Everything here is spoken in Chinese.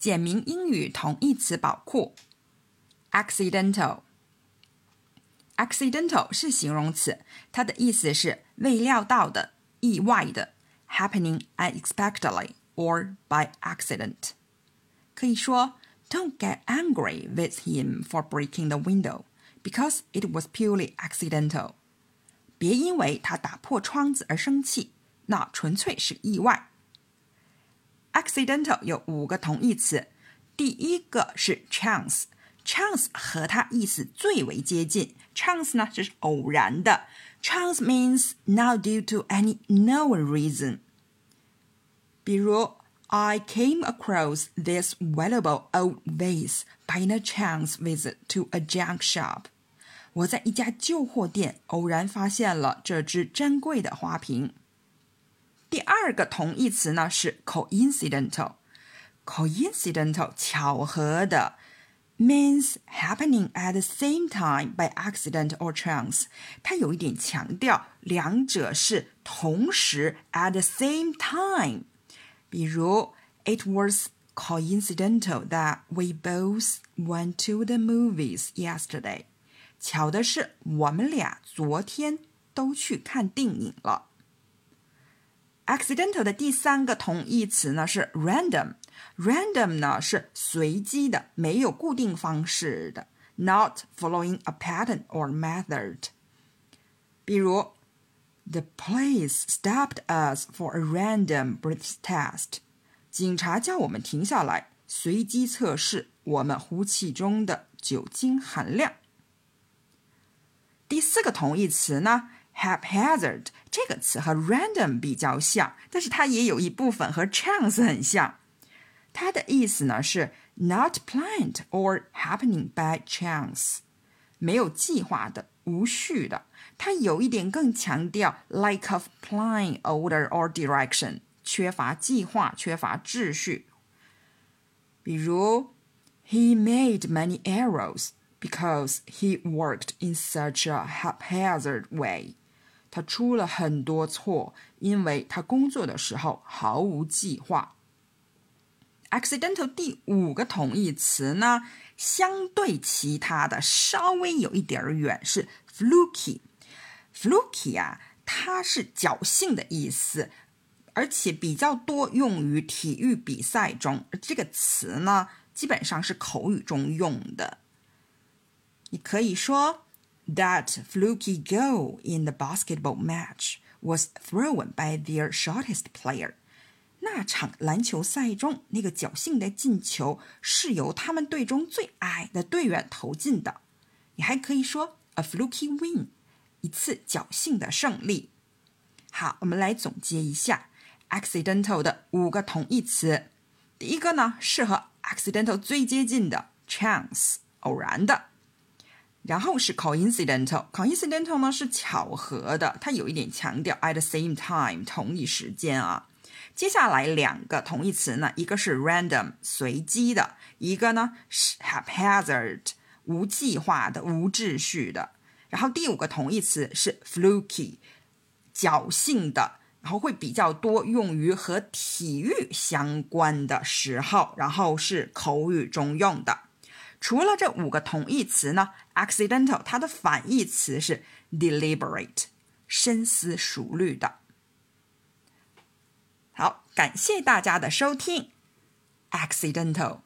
简明英语同义词宝库。accidental，accidental 是形容词，它的意思是未料到的、意外的，happening unexpectedly or by accident。可以说，Don't get angry with him for breaking the window because it was purely accidental。别因为他打破窗子而生气，那纯粹是意外。accidental 有五个同义词，第一个是 chance，chance 和它意思最为接近。chance 呢就是偶然的，chance means not due to any known reason。比如，I came across this valuable old vase by a chance visit to a junk shop。我在一家旧货店偶然发现了这只珍贵的花瓶。 第二个同义词呢是 coincidental，coincidental 巧合的，means happening at the same time by accident or chance。它有一点强调两者是同时 at the same time。比如，It was coincidental that we both went to the movies yesterday。巧的是，我们俩昨天都去看电影了。 accidental 的第三个同义词呢是 random。random 呢是随机的，没有固定方式的，not following a pattern or method。比如，The police stopped us for a random breath test。警察叫我们停下来，随机测试我们呼气中的酒精含量。第四个同义词呢？haphazard 这个词和 random 比较像，但是它也有一部分和 chance 很像。它的意思呢是 not planned or happening by chance，没有计划的、无序的。它有一点更强调 lack of plan, order or direction，缺乏计划、缺乏秩序。比如，He made many errors because he worked in such a haphazard way. 他出了很多错，因为他工作的时候毫无计划。accidental 第五个同义词呢，相对其他的稍微有一点远，是 fluky。fluky 啊，它是侥幸的意思，而且比较多用于体育比赛中。这个词呢，基本上是口语中用的。你可以说。That fluky goal in the basketball match was thrown by their shortest player. 那场篮球赛中，那个侥幸的进球是由他们队中最矮的队员投进的。你还可以说 a fluky win，一次侥幸的胜利。好，我们来总结一下 accidental 的五个同义词。第一个呢，是和 accidental 最接近的 chance，偶然的。然后是 coincidental，coincidental 呢是巧合的，它有一点强调 at the same time 同一时间啊。接下来两个同义词呢，一个是 random 随机的，一个呢是 haphazard 无计划的、无秩序的。然后第五个同义词是 fluky 侥幸的，然后会比较多用于和体育相关的时候，然后是口语中用的。除了这五个同义词呢，accidental 它的反义词是 deliberate，深思熟虑的。好，感谢大家的收听，accidental。